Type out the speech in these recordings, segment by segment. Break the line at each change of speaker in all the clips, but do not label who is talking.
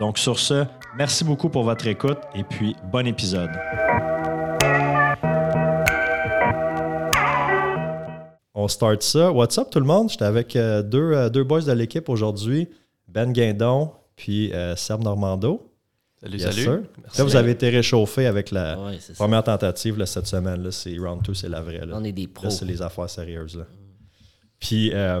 Donc sur ce, merci beaucoup pour votre écoute et puis bon épisode. On start ça. What's up tout le monde? J'étais avec euh, deux, euh, deux boys de l'équipe aujourd'hui, Ben Guindon puis euh, Serbe Normando.
Salut,
Yes,
salut. Merci.
Là, vous avez été réchauffé avec la
Ouais, c'est ça.
première tentative là, cette semaine. Là, c'est round 2, c'est la vraie. Là.
On est des pros.
Là, c'est les affaires sérieuses. Là. Puis, euh,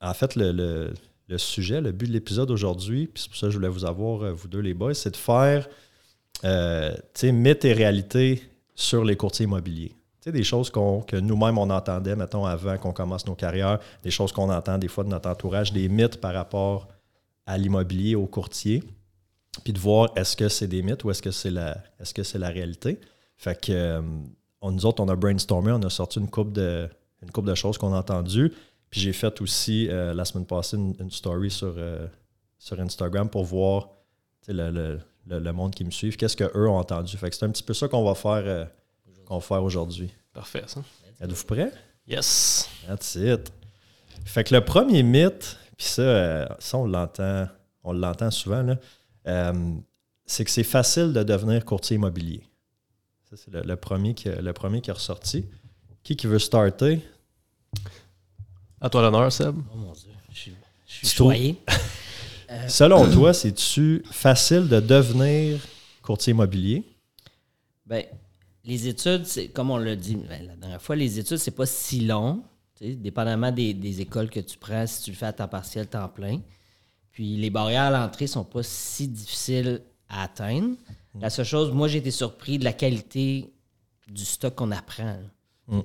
en fait, le, le- le sujet, le but de l'épisode aujourd'hui, puis c'est pour ça que je voulais vous avoir, euh, vous deux, les boys, c'est de faire, euh, mythes et réalités sur les courtiers immobiliers. Des choses que nous-mêmes, on entendait, mettons, avant qu'on commence nos carrières, des choses qu'on entend des fois de notre entourage, des mythes par rapport à l'immobilier, aux courtiers, puis de voir est-ce que c'est des mythes ou est-ce que c'est la, que c'est la réalité. Fait que euh, nous autres, on a brainstormé, on a sorti une coupe de, une couple de choses qu'on a entendues. Puis j'ai fait aussi euh, la semaine passée une, une story sur, euh, sur Instagram pour voir le, le- le- le monde qui me suit, qu'est-ce qu'eux ont entendu. Fait que c'est un petit peu ça qu'on va faire, euh, qu'on va faire aujourd'hui.
Parfait, ça.
Êtes-vous prêts?
Yes.
That's it. Fait que le premier mythe, puis ça, ça on l'entend, on l'entend souvent, là, c'est que c'est facile de devenir courtier immobilier. Ça, c'est le, le premier qui, le premier qui est ressorti. Qui qui veut starter?
À toi l'honneur, Seb.
Oh mon Dieu, je suis, je choyé.
Selon toi, c'est-tu facile de devenir courtier immobilier?
Ben, les études, c'est comme on l'a dit ben, la dernière fois, les études, c'est pas si long. tu sais, Dépendamment des, des écoles que tu prends, si tu le fais à temps partiel, temps plein. Puis les barrières à l'entrée sont pas si difficiles à atteindre. La seule chose, moi, j'ai été surpris de la qualité du stock qu'on apprend.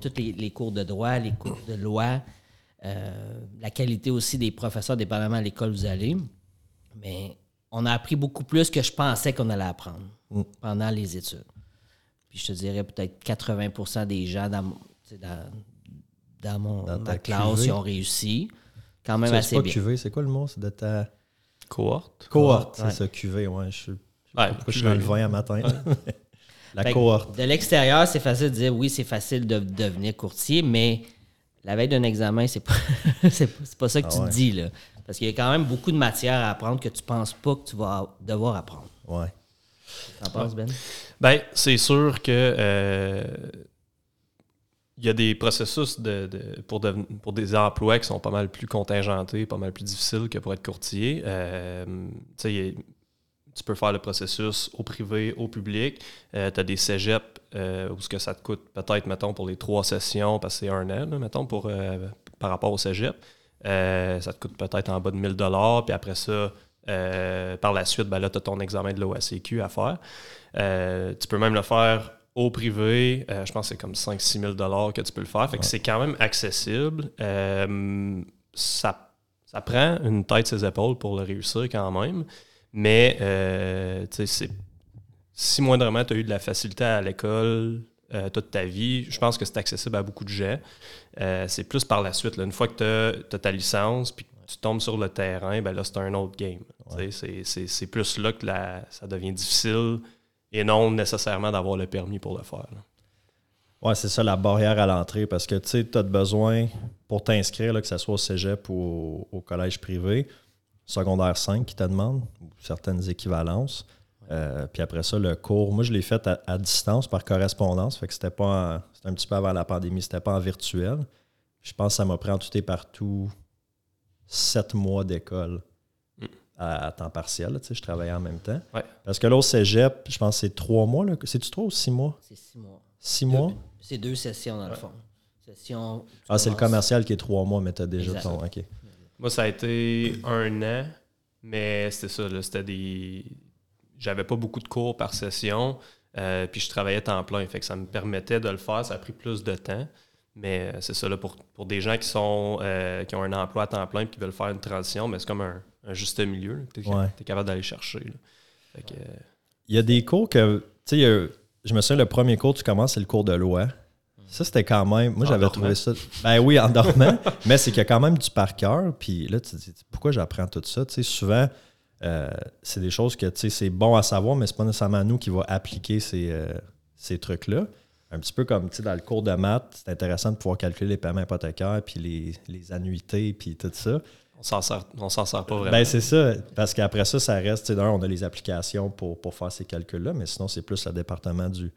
Tous les, les cours de droit, les cours de loi, euh, la qualité aussi des professeurs, dépendamment à l'école où vous allez. Mais on a appris beaucoup plus que je pensais qu'on allait apprendre pendant les études. Puis je te dirais peut-être 80% des gens dans, dans, dans mon,
Dans ta
ma classe ils ont réussi. Quand même
C'est
assez
pas
bien.
QV, c'est quoi le mot? C'est de ta
Cohorte.
cohorte. C'est
ouais.
ça, QV, ouais. Je,
Ouais,
pourquoi je suis dans le vin à matin. La
Fait
cohorte.
De l'extérieur, c'est facile de dire oui, c'est facile de devenir courtier, mais la veille d'un examen, c'est pas, c'est pas, c'est pas ça que
Ah
tu
ouais.
te dis. Là. Parce qu'il y a quand même beaucoup de matière à apprendre que tu penses pas que tu vas devoir apprendre.
Ouais.
T'en penses, Ben?
Ben, c'est sûr que euh, il y a des processus de, de- pour, pour des emplois qui sont pas mal plus contingentés, pas mal plus difficiles que pour être courtier. Euh, tu peux faire le processus au privé, au public. tu as des cégeps euh, où ce que ça te coûte peut-être, mettons, pour les trois sessions, parce que c'est un an, là, mettons, pour, euh, par rapport au cégep. Euh, ça te coûte peut-être en bas de 1000 Puis après ça, euh, par la suite, ben là, tu as ton examen de l'OACQ à faire. Euh, tu peux même le faire au privé. Euh, je pense que c'est comme 5-6 000 que tu peux le faire. Fait que c'est quand même accessible. Euh, ça, ça prend une tête ses épaules pour le réussir quand même. Mais euh, tu sais, si moindrement tu as eu de la facilité à l'école euh, toute ta vie, je pense que c'est accessible à beaucoup de gens. Euh, c'est plus par la suite. là. Une fois que tu as, ta licence puis que tu tombes sur le terrain, ben là, c'est un autre game. C'est, plus là que la- ça devient difficile et non nécessairement d'avoir le permis pour le faire. là.
Ouais, c'est ça la barrière à l'entrée parce que tu as besoin pour t'inscrire, que ce soit au cégep ou au, au collège privé, secondaire 5 qui te demande, ou certaines équivalences. Euh, puis après ça, le cours, moi je l'ai fait à, à distance par correspondance, fait que c'était pas en- un petit peu avant la pandémie, c'était pas en virtuel. Je pense que ça m'a pris en tout et partout sept mois d'école
Mm.
à, à temps partiel. là, tu je travaillais en même temps.
Ouais.
Parce que là, au cégep, je pense que c'est trois mois. là. C'est-tu trois ou six mois?
C'est six mois.
Six mois?
C'est deux sessions, dans le fond. session. tu
Ah, c'est le commercial qui est trois mois, mais t'as déjà
Exact.
ton. OK.
Moi, ça a été un an, mais c'était ça, c'était des... J'avais pas beaucoup de cours par session, euh, puis je travaillais temps plein, fait que ça me permettait de le faire, ça a pris plus de temps, mais euh, c'est ça, là, pour, pour des gens qui sont euh, qui ont un emploi à temps plein et qui veulent faire une transition, mais c'est comme un, un juste milieu, tu es,
Ouais.
capable d'aller chercher. là. Fait que, euh,
Il y a des cours que. Tu sais, je me souviens, le premier cours que tu commences, c'est le cours de loi. Ça, c'était quand même. Moi, j'avais trouvé ça. Ben oui, en dormant. mais c'est qu'il y a quand même du par cœur. Puis là, tu te dis, pourquoi j'apprends tout ça? Tu sais, souvent, euh, c'est des choses que, tu sais, c'est bon à savoir, mais c'est pas nécessairement nous qui va appliquer ces, euh, ces trucs-là. Un petit peu comme, tu sais, dans le cours de maths, c'est intéressant de pouvoir calculer les paiements hypothécaires, puis les, les annuités, puis tout ça.
on s'en sert, on s'en sert pas vraiment.
Ben, c'est ça. Parce qu'après ça, ça reste. tu sais, D'un, on a les applications pour, pour faire ces calculs-là, mais sinon, c'est plus le département du,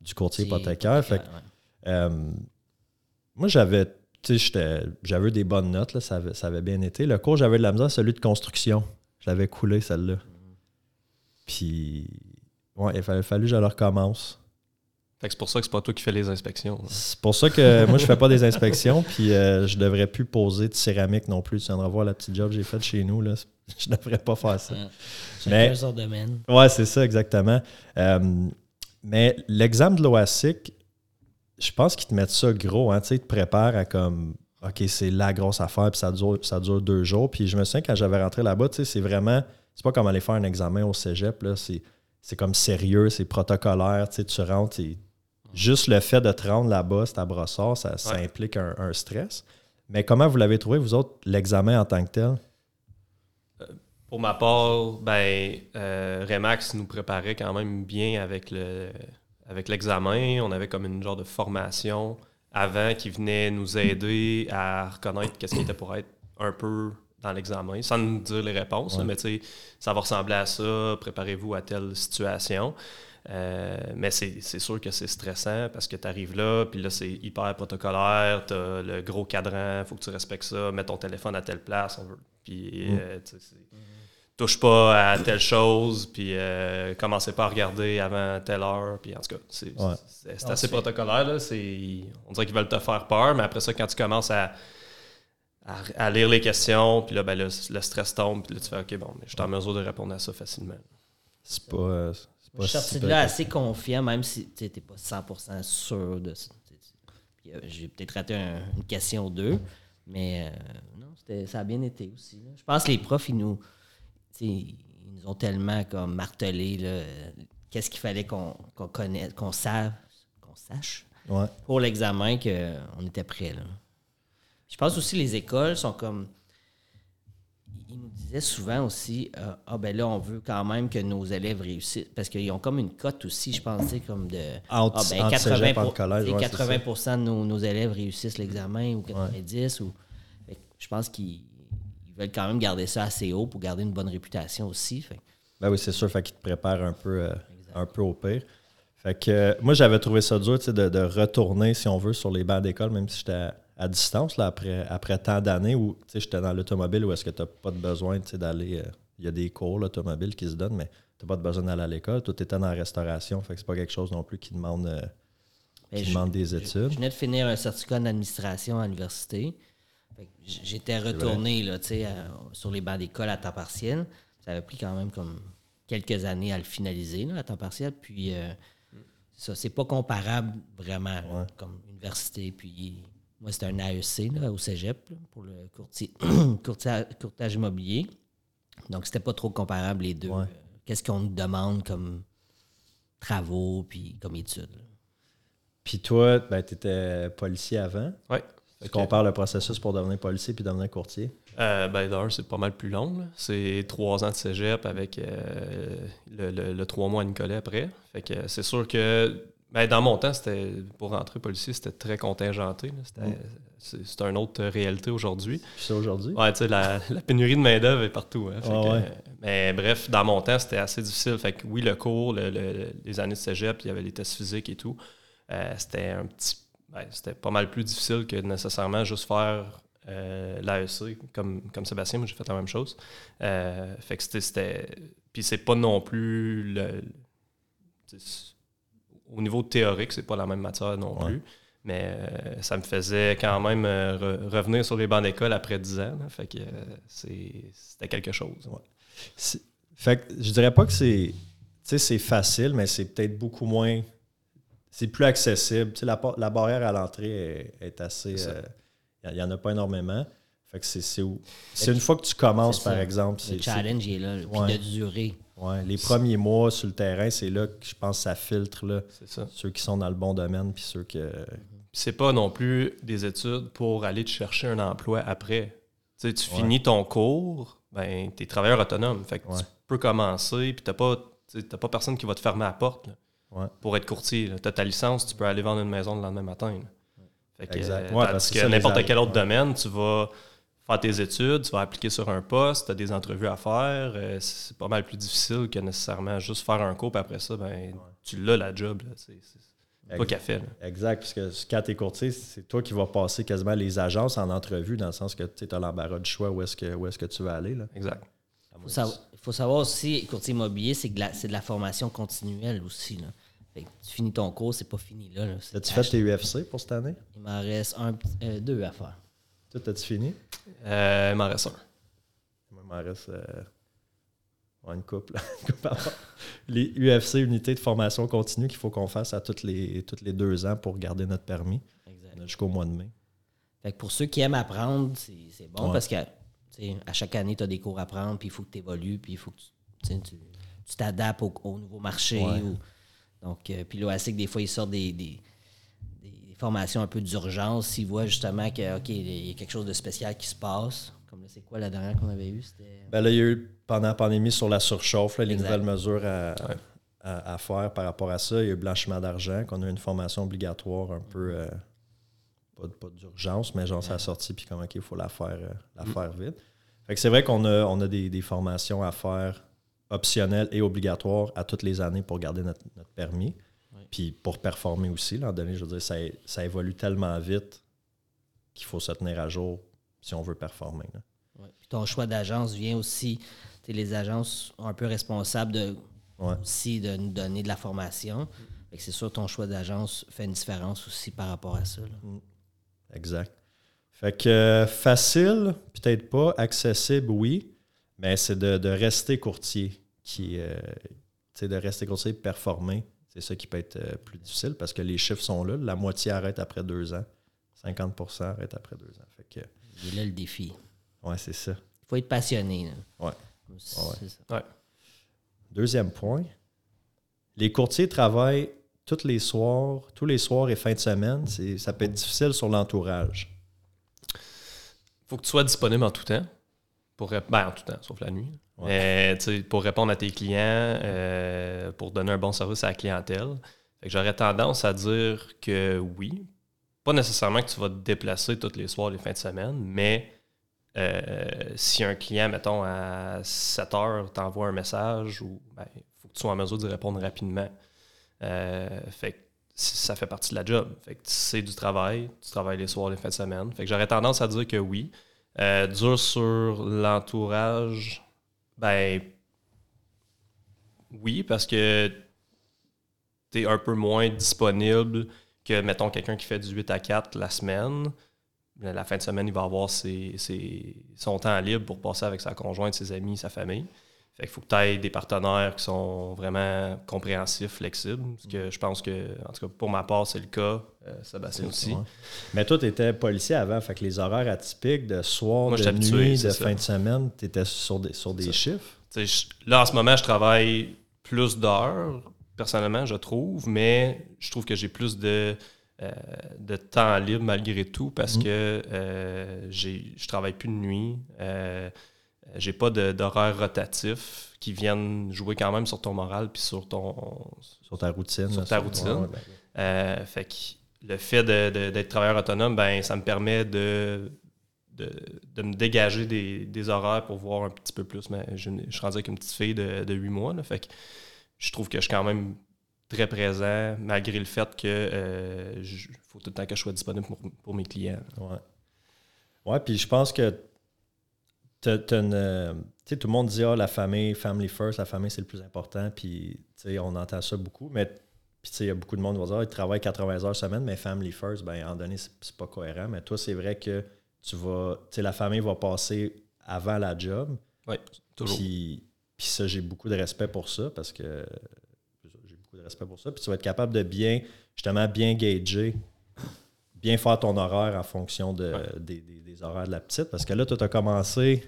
du courtier hypothécaire. Fait que,
ouais.
Euh, moi, j'avais. tu sais, j'étais- J'avais eu des bonnes notes, là, ça, avait, ça avait bien été. Le cours, j'avais de la misère, celui de construction. Je l'avais coulé, celle-là. Puis, ouais, il fallait fallu que je le recommence.
Fait que c'est pour ça que c'est pas toi qui fais les inspections.
C'est pour ça que moi, je fais pas des inspections, puis euh, je devrais plus poser de céramique non plus. Tu viendras voir la petite job que j'ai faite chez nous. Là. Je devrais pas faire ça.
Ouais.
Mais-
Chacun son domaine.
Ouais, c'est ça, exactement. Euh, mais l'examen de l'OASIC, je pense qu'ils te mettent ça gros. Hein, tu sais, ils te préparent à comme, OK, c'est la grosse affaire, puis ça dure, ça dure deux jours. Puis je me souviens, quand j'avais rentré là-bas, tu sais, c'est vraiment, c'est pas comme aller faire un examen au cégep, là. C'est, c'est comme sérieux, c'est protocolaire. Tu sais, tu rentres, et juste le fait de te rendre là-bas, c'est à brossard, ça, implique un, un stress. Mais comment vous l'avez trouvé, vous autres, l'examen en tant que tel?
Pour ma part, ben, euh, Remax nous préparait quand même bien avec le avec l'examen. On avait comme une genre de formation avant qui venait nous aider à reconnaître qu'est-ce qui était pour être un peu dans l'examen, sans nous dire les réponses.
Ouais.
Mais tu sais, ça va ressembler à ça, préparez-vous à telle situation. Euh, mais c'est c'est sûr que c'est stressant parce que tu arrives là, puis là, c'est hyper protocolaire, tu as le gros cadran, il faut que tu respectes ça, mets ton téléphone à telle place, on veut. Puis,
Mm.
euh, tu sais, c'est- touche pas à telle chose, puis euh, commencez pas à regarder avant telle heure, puis en tout cas, c'est
Ouais.
assez protocolaire, là, c'est- on dirait qu'ils veulent te faire peur, mais après ça, quand tu commences à, à, à lire les questions, puis là, ben, le, le stress tombe, puis là, tu fais, OK, bon, mais je suis en mesure de répondre à ça facilement.
C'est pas. euh, c'est
Je
pas
suis sorti de là assez confiant, même si tu n'es pas 100% sûr de ça. Euh, J'ai peut-être raté un- une question ou deux, mais euh, non, c'était- ça a bien été aussi. là. Je pense que les profs, ils nous, ils nous ont tellement comme martelé euh, qu'est-ce qu'il fallait qu'on qu'on connaisse, qu'on sache, qu'on sache
Ouais.
pour l'examen qu'on était prêt. Là. Je pense aussi les écoles sont comme. Ils nous disaient souvent aussi euh, Ah, ben là, on veut quand même que nos élèves réussissent. Parce qu'ils ont comme une cote aussi, je pense, tu sais, comme de.
Entre-
ah, ben,
entre
80,
cégep,
pour-
collège, ouais, c'est
80 de nos, nos élèves réussissent l'examen ou 90. Ou, Fait que je pense qu'ils ils veulent quand même garder ça assez haut pour garder une bonne réputation aussi. Fait
Ben oui, c'est sûr, fait qu'il te prépare un peu, euh, un peu au pire. Fait que euh, moi, j'avais trouvé ça dur de, de retourner, si on veut, sur les bancs d'école, même si j'étais à, à distance, là, après, après tant d'années où tu sais, j'étais dans l'automobile où est-ce que tu n'as pas de besoin d'aller. euh, Il y a des cours, l'automobile, qui se donnent, mais tu n'as pas de besoin d'aller à l'école. Tout était dans la restauration, fait que c'est pas quelque chose non plus qui demande,
Ben,
qui
je-
demande des
Je,
études.
je venais de finir un certificat en administration à l'université. J'étais retourné là, tu sais, à- sur les bancs d'école à temps partiel. Ça avait pris quand même comme quelques années à le finaliser là, à temps partiel. Puis euh, ça, c'est pas comparable vraiment là, comme université. Puis moi, c'était un AEC là, au Cégep là, pour le courtier, courtier- courtage immobilier. Donc, c'était pas trop comparable les deux.
Ouais.
Euh, Qu'est-ce qu'on nous demande comme travaux puis comme études. là.
Puis toi, ben, tu étais policier avant.
Ouais.
Tu compares le processus pour devenir policier puis devenir courtier?
Euh, ben, d'un, c'est pas mal plus long. C'est trois ans de cégep avec euh, le, le- le trois mois à Nicolet après. Fait que c'est sûr que ben, dans mon temps, c'était pour rentrer policier, c'était très contingenté. C'était,
Mm.
c'est, c'est une autre réalité aujourd'hui.
Puis ça aujourd'hui?
Ouais, tu sais, la, la pénurie de main-d'œuvre est partout. hein. Fait
Ouais,
que,
ouais.
euh, mais bref, dans mon temps, c'était assez difficile. Fait que oui, le cours, le- le- les années de cégep, il y avait les tests physiques et tout. Euh, c'était un petit. Ben, c'était pas mal plus difficile que nécessairement juste faire euh, l'AEC comme, comme Sébastien. Moi, j'ai fait la même chose. Euh, fait que c'était-. Puis c'est pas non plus le. Au niveau théorique, c'est pas la même matière non
Ouais.
plus. Mais euh, ça me faisait quand même euh, re- revenir sur les bancs d'école après 10 ans. là. fait que c'était quelque chose.
Ouais. Fait que je dirais pas que c'est. Tu sais, c'est facile, mais c'est peut-être beaucoup moins. C'est plus accessible. Tu sais, la, barrière à l'entrée est, est assez. Il n'y en a pas énormément. Fait que c'est c'est où- c'est une fois que tu commences, par exemple.
Le challenge est là, puis
Ouais.
de durer.
ouais, les premiers mois sur le terrain, c'est là que je pense que ça filtre là,
ça.
ceux qui sont dans le bon domaine puis ceux que.
C'est pas non plus des études pour aller te chercher un emploi après. Tu sais, tu
Ouais.
finis ton cours, ben, tu es travailleur autonome. Fait que
Ouais.
tu peux commencer, puis t'as pas, tu sais, t'as pas personne qui va te fermer la porte là,
Ouais.
pour être courtier. Tu as ta licence, tu peux aller vendre une maison le lendemain matin. Fait que,
Exact.
euh,
Ouais, parce que
n'importe quel autre
ouais.
domaine, tu vas faire tes études, tu vas appliquer sur un poste, tu as des entrevues à faire. euh, c'est pas mal plus difficile que nécessairement juste faire un cours, puis après ça, ben, tu l'as la job. là. C'est c'est pas
Exact.
qu'à fait. là.
Exact, parce que quand tu es courtier, c'est toi qui vas passer quasiment les agences en entrevue, dans le sens que tu as l'embarras du choix où est-ce que, où est que tu vas aller. Là.
Exact.
Il faut, savoir- faut savoir aussi, courtier immobilier, c'est de, la- c'est de la formation continuelle aussi. Là. Fait que tu finis ton cours, c'est pas fini là.
As-tu fait tes UFC pour cette année?
Il m'en reste un, petit- euh, deux à faire.
Toi, as-tu fini?
Euh, il m'en reste un.
Moi, il m'en reste euh, une couple. une couple à faire. les UFC, unités de formation continue qu'il faut qu'on fasse à toutes les, toutes les deux ans pour garder notre permis. Jusqu'au mois de mai.
Fait que pour ceux qui aiment apprendre, c'est c'est bon
Ouais.
parce que tu sais, à chaque année, tu as des cours à prendre, puis il faut que tu évolues, puis il faut que tu t'adaptes au, au nouveau marché.
Ouais.
ou- donc, euh, puis l'OASIC, des fois, ils sortent des, des, des formations un peu d'urgence s'ils voient justement que, OK, il y a quelque chose de spécial qui se passe. Comme là, c'est quoi la dernière qu'on avait eue?
Ben là, il y a eu pendant la pandémie sur la surchauffe, là, les
Exact.
nouvelles mesures à,
Ouais.
à- à faire par rapport à ça. Il y a eu blanchiment d'argent, qu'on a eu une formation obligatoire un peu, euh, pas, pas d'urgence, mais genre ça a sorti, puis comme, OK, il faut la faire, euh, la faire vite. Fait que c'est vrai qu'on a, on a des, des formations à faire optionnelles et obligatoires à toutes les années pour garder notre, notre permis. Puis pour performer aussi, là, donné, je veux dire, ça, ça évolue tellement vite qu'il faut se tenir à jour si on veut performer. là.
Puis ton choix d'agence vient aussi. Les agences sont un peu responsables de,
Ouais.
aussi de nous donner de la formation. Fait que c'est sûr ton choix d'agence fait une différence aussi par rapport à ça. là.
Exact. Fait que euh, facile, peut-être pas. Accessible, oui. Mais c'est de, de rester courtier qui. euh, tu sais, de rester courtier et performer. C'est ça qui peut être euh, plus difficile parce que les chiffres sont là. La moitié arrête après deux ans. 50% arrête après deux ans. Fait que,
Il est là le défi.
ouais, c'est ça.
Il faut être passionné. là.
Ouais. Deuxième point. Les courtiers travaillent tous les soirs, tous les soirs et fin de semaine. C'est- Ça peut être difficile sur l'entourage.
faut que tu sois disponible en tout temps. Pour, ben, en tout temps, sauf la nuit.
Ouais.
Pour répondre à tes clients, euh, pour donner un bon service à la clientèle. J'aurais tendance à dire que oui. Pas nécessairement que tu vas te déplacer tous les soirs, les fins de semaine, mais euh, si un client, mettons, à 7 heures t'envoie un message, ou ben, il faut que tu sois en mesure d'y répondre rapidement. Euh, fait que ça fait partie de la job. Fait que c'est du travail, tu travailles les soirs, les fins de semaine. Fait que j'aurais tendance à dire que oui. Euh, dur sur l'entourage, ben oui, parce que tu es un peu moins disponible que, mettons, quelqu'un qui fait du 8 à 4 la semaine. La fin de semaine, il va avoir ses, ses- son temps libre pour passer avec sa conjointe, ses amis, sa famille. Fait qu'il faut que tu aies des partenaires qui sont vraiment compréhensifs, flexibles. Ce que je pense que, en tout cas, pour ma part, c'est le cas. Euh, Sébastien aussi.
Ouais. Mais toi, tu étais policier avant, fait que les horaires atypiques de soir,
Moi,
de nuit, de
ça.
fin de semaine, tu étais sur des, sur des chiffres?
Je- là, en ce moment, je travaille plus d'heures, personnellement, je trouve, mais je trouve que j'ai plus de, euh, de temps libre malgré tout parce
Mhm.
que euh, j'ai- je travaille plus de nuit. Euh, j'ai pas d'horaires rotatifs qui viennent jouer quand même sur ton moral puis sur ton.
Sur ta routine.
Sur ta routine.
ouais, ben,
Euh, fait que le fait d'être travailleur autonome, ben, ça me permet de, de, de me dégager des, des horaires pour voir un petit peu plus. Mais je, je suis rendu avec une petite fille de, de 8 mois. là, fait que je trouve que je suis quand même très présent, malgré le fait que euh, je- faut tout le temps que je sois disponible pour, pour mes clients.
Ouais. Ouais, puis je pense que t'as- t'as une, euh, tu sais, tout le monde dit ah, la famille, family first, la famille c'est le plus important, puis tu sais, on entend ça beaucoup, mais Puis, tu sais, il y a beaucoup de monde qui va dire, ah, il travaille 80 heures semaine, mais family first, ben, à un moment donné, c'est c'est pas cohérent. Mais toi, c'est vrai que tu vas, tu sais, la famille va passer avant la job.
Oui, toujours.
Puis, puis ça, j'ai beaucoup de respect pour ça parce que j'ai beaucoup de respect pour ça. Puis tu vas être capable de bien, justement, bien gager, bien faire ton horaire en fonction de,
Ouais.
des, des- des horaires de la petite. Parce que là, tu as commencé,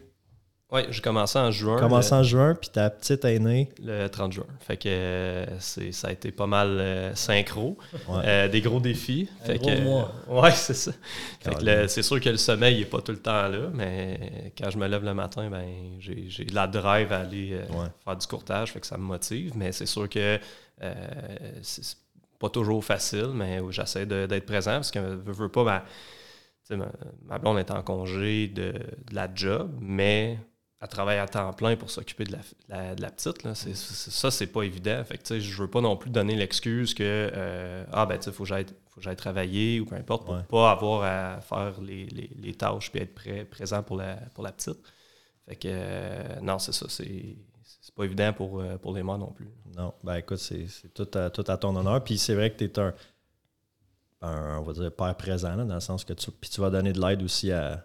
Oui, j'ai commencé en juin.
commencé en juin, puis ta petite est née.
le, le 30 juin. Fait que euh, c'est, ça a été pas mal euh, synchro.
Ouais.
Euh, des gros défis.
Un
Fait
gros
que,
mois.
ouais, c'est ça. Fait que le- c'est sûr que le sommeil n'est pas tout le temps là, mais quand je me lève le matin, ben j'ai, j'ai la drive à aller euh,
Ouais.
faire du courtage, fait que ça me motive. Mais c'est sûr que euh, c'est c'est pas toujours facile, mais où j'essaie d'être présent parce que veux, veux pas, ben, sais, ma, ma blonde est en congé de, de la job, mais elle travaille à temps plein pour s'occuper de la, la- de la petite. Là. C'est- ça, c'est pas évident. Fait que, je veux pas non plus donner l'excuse que euh, Ah ben tu sais, faut que j'aille faut que j'aille travailler ou peu importe pour
Ouais.
pas avoir à faire les, les- les tâches puis être prêt, présent pour la, pour la petite. Fait que euh, non, c'est ça, c'est pas évident pour, euh, pour les mères non plus.
Non, ben écoute, c'est c'est tout à, tout à ton honneur. Puis c'est vrai que tu es un, un, on va dire, père présent, là, dans le sens que tu, puis tu vas donner de l'aide aussi à,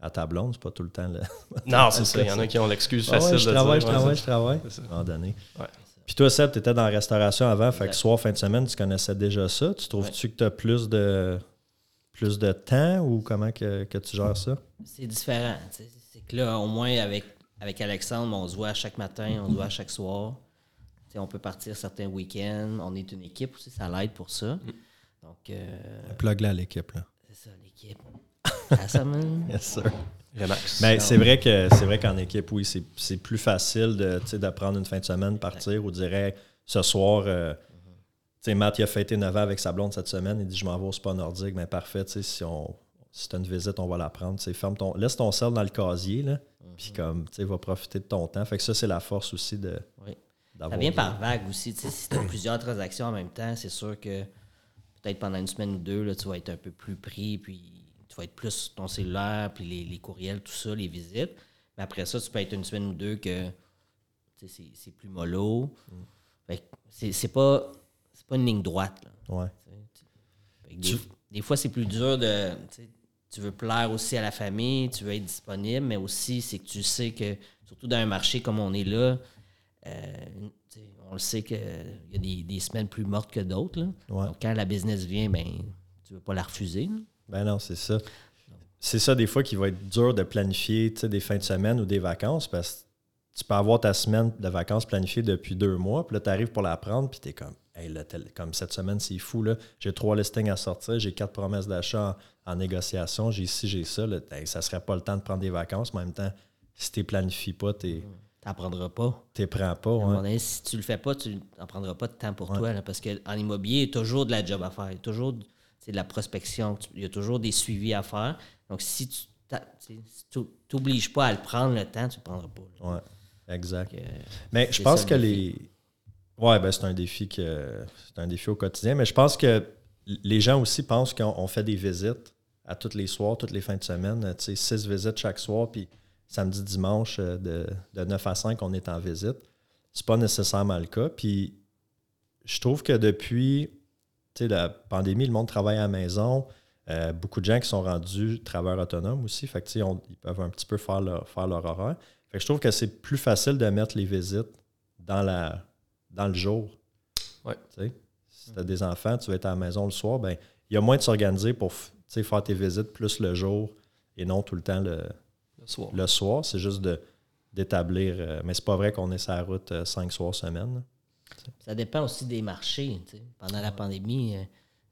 à ta blonde. C'est pas tout le temps. Là.
Non, c'est ça. Il y en a qui ont l'excuse
Ah
facile
ouais, je
de
travaille,
dire,
je
ouais,
travaille, je travaille.
c'est ça.
À un moment donné.
Ouais.
Puis toi, Seb, tu étais dans la restauration avant, fait que soir, fin de semaine, tu connaissais déjà ça. Tu trouves-tu que tu as plus de, plus de temps ou comment que, que tu gères ça?
C'est différent. C'est que là, au moins, avec, avec Alexandre, on se voit chaque matin, on se voit chaque soir. Tu sais, on peut partir certains week-ends. On est une équipe aussi, ça l'aide pour ça. Donc, euh,
Plug là à l'équipe. Là.
c'est ça, l'équipe. Ça, man.
Yes, sir.
Relax.
Mais c'est vrai que c'est vrai qu'en équipe, oui, c'est c'est plus facile de, tu sais, de prendre une fin de semaine, partir ou dirait ce soir. euh, tu sais, Matt, il a fêté 9 ans avec sa blonde cette semaine. Il dit Je m'en vais au spa nordique. Mais parfait, tu sais, si, on, si tu as une visite, on va la prendre. Ferme ton, laisse ton sel dans le casier, là, puis comme, tu sais, va profiter de ton temps. Fait que ça, c'est la force aussi de.
Oui. Ça vient par vague aussi. Si tu as plusieurs transactions en même temps, c'est sûr que peut-être pendant une semaine ou deux, là, tu vas être un peu plus pris, puis tu vas être plus sur ton cellulaire, puis les, les courriels, tout ça, les visites. Mais après ça, tu peux être une semaine ou deux que c'est c'est plus mollo. Fait que c'est c'est pas, c'est pas une ligne droite. là.
Ouais.
Des fois, c'est plus dur de. Tu veux plaire aussi à la famille, tu veux être disponible, mais aussi, c'est que tu sais que, surtout dans un marché comme on est là, euh, on le sait qu'il y a des, des semaines plus mortes que d'autres.
Ouais.
Donc, quand la business vient, ben, tu veux pas la refuser. là.
Ben non, c'est ça. C'est ça, des fois, qui va être dur de planifier des fins de semaine ou des vacances parce que tu peux avoir ta semaine de vacances planifiée depuis deux mois, puis là, tu arrives pour la prendre, puis tu es comme, hey, là, comme cette semaine, c'est fou, là. J'ai trois listings à sortir, j'ai quatre promesses d'achat en, négociation, j'ai ci, j'ai ça, là. Hey, ça serait pas le temps de prendre des vacances, mais en même temps, si tu planifies pas, tu
T'en prendras pas.
ne prends pas. Ouais.
donné, si tu le fais pas, tu n'en prendras pas de temps pour
Ouais.
toi. là, parce qu'en immobilier, il y a toujours de la job à faire. Il y a toujours de c'est de la prospection. Il y a toujours des suivis à faire. Donc, si tu t'obliges pas à le prendre le temps, tu ne le prendras pas. là.
Ouais, exact.
Que,
Mais je pense
ça,
que
le
les. Ouais, ben c'est un défi que c'est un défi au quotidien. Mais je pense que les gens aussi pensent qu'on on fait des visites à tous les soirs, toutes les fins de semaine. Tu sais, six visites chaque soir, puis samedi, dimanche, euh, de, de 9 à 5, on est en visite. C'est pas nécessairement le cas. Puis je trouve que depuis tu sais, la pandémie, le monde travaille à la maison. Euh, beaucoup de gens qui sont rendus travailleurs autonomes aussi. Fait que, tu sais, on- ils peuvent un petit peu faire leur, faire leur horaire. Fait que je trouve que c'est plus facile de mettre les visites dans, la, dans le jour.
Ouais.
Tu sais, Si tu as des enfants, tu vas être à la maison le soir, ben il y a moins de s'organiser pour sais, faire tes visites plus le jour et non tout le temps le,
Le soir.
le soir. C'est juste de d'établir. euh, mais c'est pas vrai qu'on est sur la route euh, cinq soirs semaine.
Ça dépend aussi des marchés. Pendant la pandémie, euh,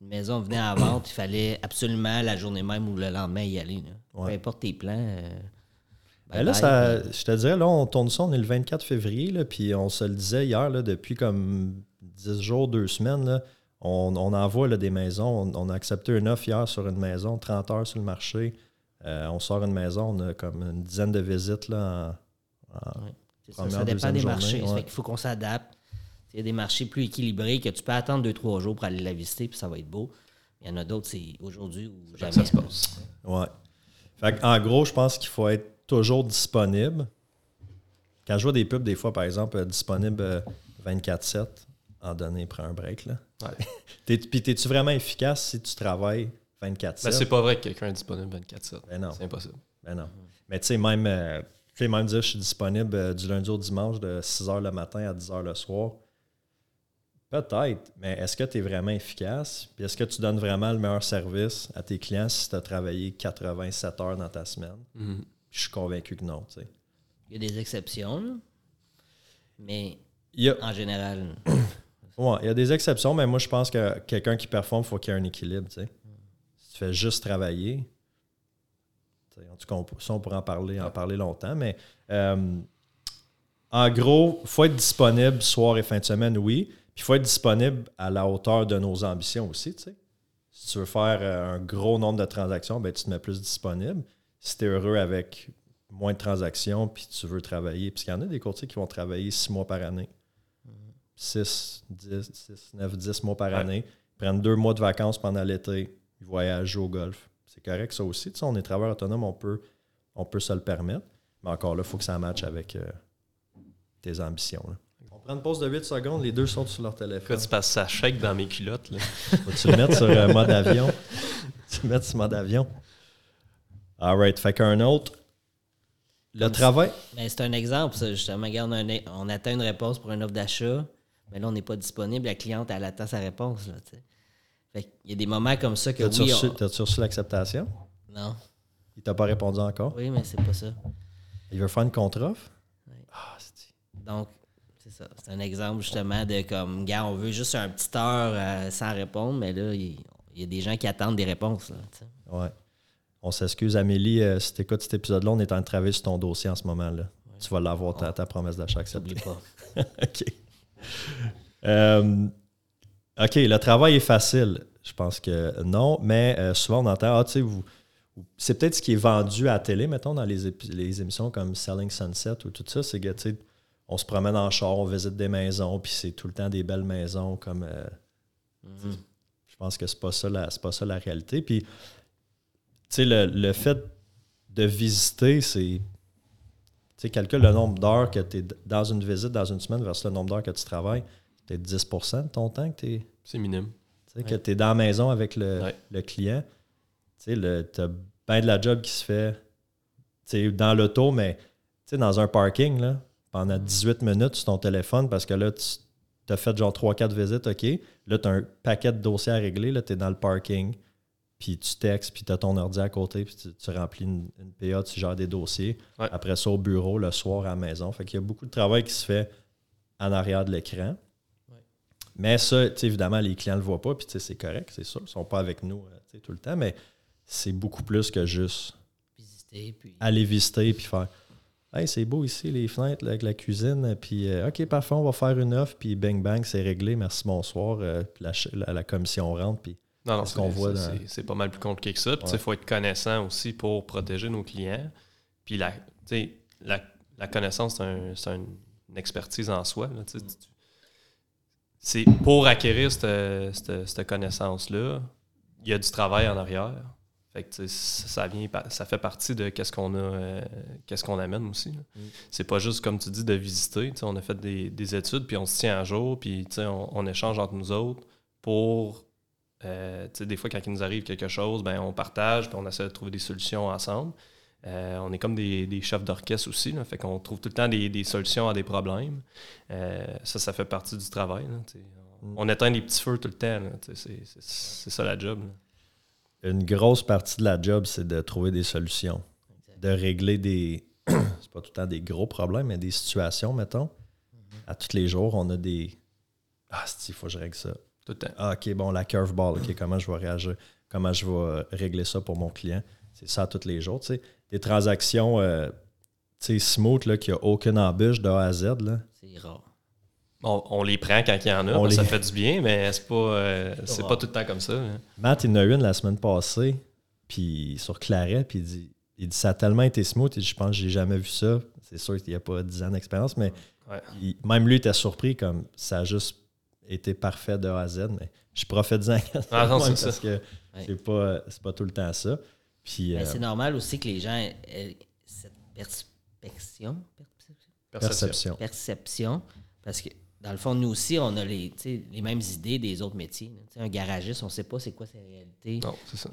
une maison venait à vente, il fallait absolument la journée même ou le lendemain y aller. là.
Ouais.
Peu importe tes plans. euh,
Ben là, ça, je te dirais, là, on tourne ça, on est le 24 février, là, puis on se le disait hier, là, depuis comme 10 jours, 2 semaines, là, on, on envoie là, des maisons. On, on a accepté une offre hier sur une maison, 30 heures sur le marché. Euh, on sort une maison, on a comme une dizaine de visites là, en- Première,
ça dépend des
journée,
marchés. Ça
ouais.
fait qu'il faut qu'on s'adapte. Il y a des marchés plus équilibrés que tu peux attendre 2-3 jours pour aller la visiter, puis ça va être beau. Il y en a d'autres, c'est aujourd'hui ou jamais.
ça se passe.
Ouais. Fait en gros, je pense qu'il faut être toujours disponible. Quand je vois des pubs, des fois, par exemple, euh, disponible euh, 24-7, en donner, prends un break. Là.
Ouais.
T'es- Puis t'es-tu vraiment efficace si tu travailles 24
Ben, c'est pas vrai que quelqu'un est disponible 24-7.
Ben non.
C'est impossible.
Ben non. Mais tu sais, même, euh, tu sais, même dire je suis disponible euh, du lundi au dimanche de 6h le matin à 10h le soir. Peut-être, mais est-ce que tu es vraiment efficace? Puis est-ce que tu donnes vraiment le meilleur service à tes clients si tu as travaillé 87 heures dans ta semaine?
Mhm.
Je suis convaincu que non. tu sais.
Il y a des exceptions, mais
Il y a,
en général,
ouais, il y a des exceptions, mais moi je pense que quelqu'un qui performe, il faut qu'il y ait un équilibre. tu sais. Si tu fais juste travailler, en tout on, pourrait en parler, en parler longtemps, mais euh, en gros, il faut être disponible soir et fin de semaine, oui. Puis il faut être disponible à la hauteur de nos ambitions aussi. tu sais. Si tu veux faire euh, un gros nombre de transactions, ben, tu te mets plus disponible. Si tu es heureux avec moins de transactions, puis tu veux travailler, puisqu'il y en a des courtiers qui vont travailler six mois par année. 6, 10, 6, 9, 10 mois par
Ouais.
année. Ils prennent deux mois de vacances pendant l'été. Ils voyagent au golf. C'est correct, ça aussi. Tu sais, on est travailleur autonome, on peut, on peut se le permettre. Mais encore là, il faut que ça matche avec euh, tes ambitions. là. On prend une pause de 8 secondes, les deux sont sur leur téléphone.
Pourquoi tu passes ça shake dans mes culottes? Là?
Faut-tu le mettre sur euh, mode avion? tu le mettre sur mode avion? Alright, fait qu'un autre. Le
Comme
travail.
ben, c'est un exemple, ça, justement. Regarde, un- on attend une réponse pour une offre d'achat, mais là, on n'est pas disponible. La cliente, elle attend sa réponse. Là, tu fait qu'il y a des moments comme ça que
T'as-tu
oui,
reçu,
on-
reçu l'acceptation?
Non,
Il t'a pas répondu encore?
oui, mais c'est pas ça.
Il veut faire une contre-offre?
Oui.
Ah,
Donc, c'est ça. C'est un exemple justement de comme, gars, on veut juste un petit heure euh, sans répondre, mais là, il il y, a des gens qui attendent des réponses. Là, tu.
Ouais. On s'excuse, Amélie, euh, si tu écoutes cet épisode-là, on est en train de travailler sur ton dossier en ce moment. là. Tu vas l'avoir, ta, ta promesse d'achat acceptée.
Pas.
OK. Euh, OK, le travail est facile. Je pense que non, mais euh, souvent on entend, ah, tu sais, vous. C'est peut-être ce qui est vendu à la télé, mettons, dans les, émissions comme Selling Sunset ou tout ça, c'est que, tu sais, on se promène en char, on visite des maisons, puis c'est tout le temps des belles maisons comme. euh,
Mhm.
je pense que c'est pas ça la, c'est pas ça la réalité. Puis, tu sais, le, le fait de visiter, c'est. Tu sais, calcule le nombre d'heures que tu es dans une visite dans une semaine versus le nombre d'heures que tu travailles. C'est 10% de ton temps que tu
C'est minime.
es, que tu es dans la maison avec le,
Ouais.
le client. Tu sais, tu as bien de la job qui se fait tu sais, dans l'auto, mais tu sais, dans un parking, là, pendant 18 minutes sur ton téléphone, parce que là, tu as fait genre 3-4 visites, OK. Là, tu as un paquet de dossiers à régler. Là, tu es dans le parking, puis tu textes, puis tu as ton ordi à côté, puis tu, tu remplis une, une PA, tu gères des dossiers.
Ouais.
Après ça, au bureau, le soir, à la maison. Fait qu'il y a beaucoup de travail qui se fait en arrière de l'écran.
Ouais.
Mais ça, tu sais, évidemment, les clients ne le voient pas, puis tu sais, c'est correct, c'est sûr. Ils ne sont pas avec nous euh, tout le temps, mais c'est beaucoup plus que juste
Visiter, puis.
aller visiter puis faire Hey, c'est beau ici, les fenêtres là, avec la cuisine. Puis, euh, OK, parfait, on va faire une offre. Puis, bang, bang, c'est réglé. Merci, bonsoir. Euh, puis la, la, la commission rentre. Puis,
Non, non, c'est c'est-
dans-
pas mal plus compliqué que ça.
Ouais.
il faut être connaissant aussi pour protéger nos clients. Puis, la, la, la connaissance, c'est un- une expertise en soi. là, C'est pour acquérir cette, cette- cette connaissance-là, il y a du travail en arrière. Fait que, ça, vient, ça fait partie de qu'est-ce qu'on a, euh, qu'est-ce qu'on amène aussi.
Mm.
C'est pas juste, comme tu dis, de visiter. On a fait des, des études, puis on se tient à jour, puis on échange entre nous autres pour euh, tu sais, des fois, quand il nous arrive quelque chose, ben, on partage, puis on essaie de trouver des solutions ensemble. Euh, on est comme des, des chefs d'orchestre aussi, là, fait qu'on trouve tout le temps des, des solutions à des problèmes. Euh, ça, ça fait partie du travail. là, sais.
Mm.
on, on éteint des petits feux tout le temps. c'est, c'est, c'est ça la job. là.
une grosse partie de la job, c'est de trouver des solutions, de régler des. c'est pas tout le temps des gros problèmes, mais des situations, mettons. À tous les jours, on a des. Ah, il faut que je règle ça.
Tout le temps.
Ah, OK, bon, la curveball, OK, comment je vais réagir, comment je vais euh, régler ça pour mon client? C'est ça tous les jours, tu sais. Des transactions, euh, tu sais, smooth, là, qui a aucune embûche de A à Z, là.
C'est rare.
On, on les prend quand il y en a,
On
que ça
les-
fait du bien, mais c'est pas, euh, c'est pas tout le temps comme ça. là.
Matt, il en a une la semaine passée, puis sur Claret, puis il dit, il dit ça a tellement été smooth, il dit, je pense que j'ai jamais vu ça. C'est sûr qu'il n'y a pas 10 ans d'expérience, mais
Ouais.
il- même lui était surpris, comme ça a juste été parfait de A à Z, mais je profite-en
Ah non,
parce
ça.
que
Ouais.
c'est pas, c'est pas tout le temps ça. Puis,
Mais
euh,
c'est normal aussi que les gens aient cette perspection, perception,
perception.
perception, parce que dans le fond, nous aussi, on a les, les mêmes idées des autres métiers. là. Tu sais, un garagiste, on ne sait pas c'est quoi sa réalité.
Non, c'est ça.